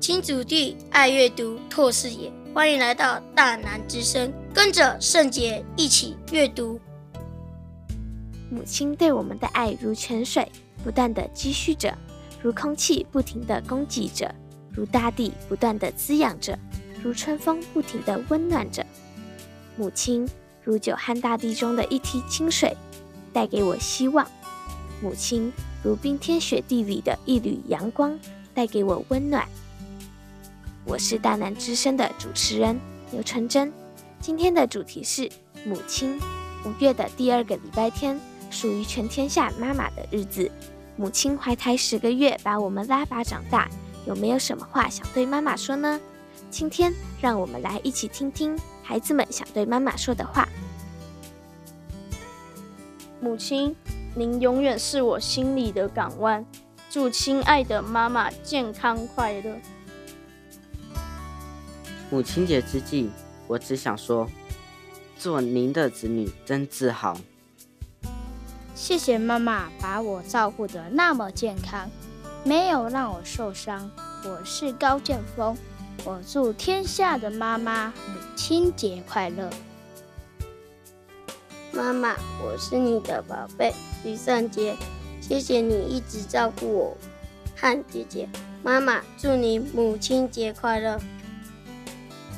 亲祖弟，爱阅读，拓视野。欢迎来到大南之声，跟着圣洁一起阅读。母亲对我们的爱如泉水，不断的积蓄着；如空气，不停的供给着；如大地，不断的滋养着；如春风，不停的温暖着。母亲如久旱大地中的一滴清水，带给我希望；母亲如冰天雪地里的一缕阳光，带给我温暖。我是大南之声的主持人刘纯真，今天的主题是母亲。五月的第二个礼拜天，属于全天下妈妈的日子。母亲怀胎十个月，把我们拉拔长大，有没有什么话想对妈妈说呢？今天让我们来一起听听孩子们想对妈妈说的话。母亲，您永远是我心里的港湾。祝亲爱的妈妈健康快乐。母亲节之际，我只想说，做您的子女真自豪。谢谢妈妈把我照顾得那么健康，没有让我受伤。我是高建峰，我祝天下的妈妈母亲节快乐。妈妈，我是你的宝贝吕圣杰，谢谢你一直照顾我和姐姐。妈妈，祝你母亲节快乐。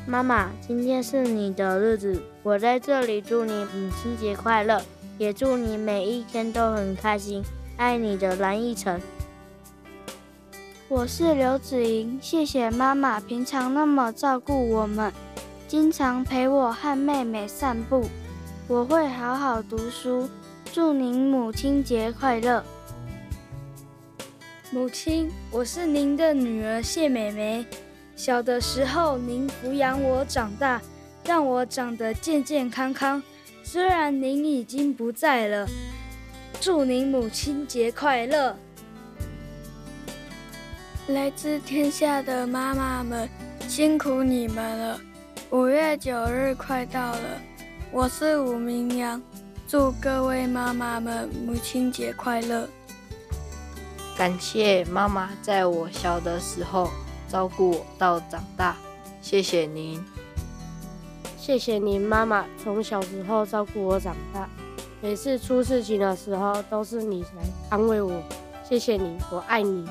妈妈，今天是你的日子，我在这里祝你母亲节快乐，也祝你每一天都很开心。爱你的蓝奕晨。我是刘子莹，谢谢妈妈平常那么照顾我们，经常陪我和妹妹散步。我会好好读书，祝您母亲节快乐。母亲，我是您的女儿谢美美。小的时候，您抚养我长大，让我长得健健康康。虽然您已经不在了，祝您母亲节快乐！来自天下的妈妈们，辛苦你们了！五月九日快到了，我是武明阳，祝各位妈妈们母亲节快乐！感谢妈妈在我小的时候。照顾我到长大，谢谢您。谢谢您，妈妈从小时候照顾我长大，每次出事情的时候都是你来安慰我。谢谢你，我爱你。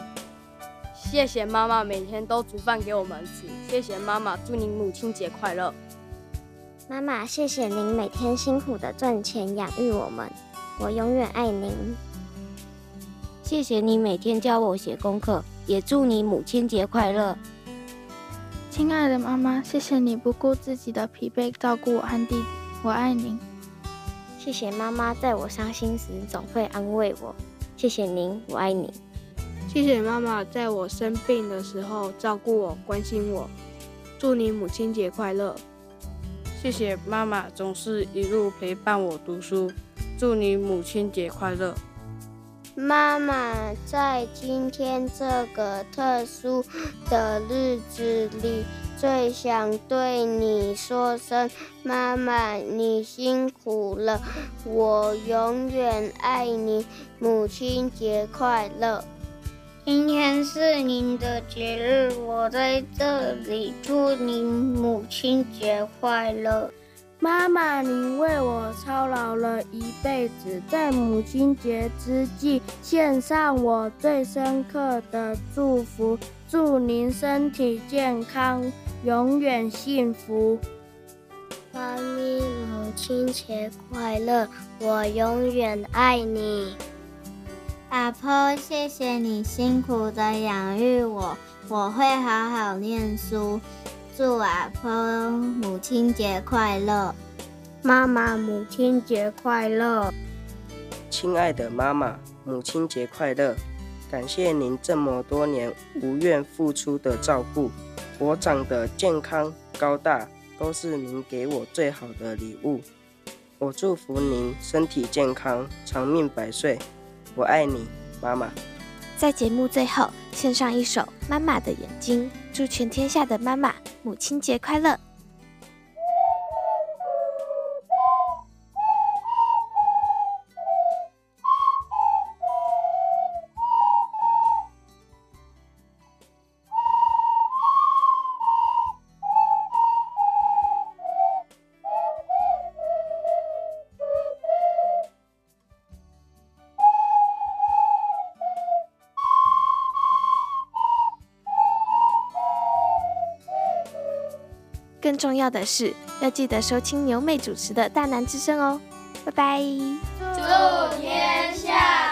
谢谢妈妈每天都煮饭给我们吃。谢谢妈妈，祝您母亲节快乐。妈妈，谢谢您每天辛苦的赚钱养育我们，我永远爱您。谢谢你每天教我写功课。也祝你母亲节快乐，亲爱的妈妈，谢谢你不顾自己的疲惫照顾我和弟弟，我爱您。谢谢妈妈在我伤心时总会安慰我，谢谢您，我爱你。谢谢妈妈在我生病的时候照顾我、关心我，祝你母亲节快乐。谢谢妈妈总是一路陪伴我读书，祝你母亲节快乐。妈妈，在今天这个特殊的日子里，最想对你说声：妈妈，你辛苦了，我永远爱你，母亲节快乐！今天是您的节日，我在这里祝您母亲节快乐。妈妈，您为我操劳了一辈子，在母亲节之际，献上我最深刻的祝福，祝您身体健康，永远幸福。妈咪，母亲节快乐，我永远爱你。阿婆，谢谢你辛苦的养育我，我会好好念书。祝阿婆母亲节快乐，妈妈母亲节快乐，亲爱的妈妈母亲节快乐！感谢您这么多年无怨付出的照顾，我长得健康高大，都是您给我最好的礼物。我祝福您身体健康，长命百岁。我爱你，妈妈。在节目最后，献上一首《妈妈的眼睛》，祝全天下的妈妈母亲节快乐。更重要的是，要记得收听牛妹主持的《大南之声》哦。拜拜。祝天下。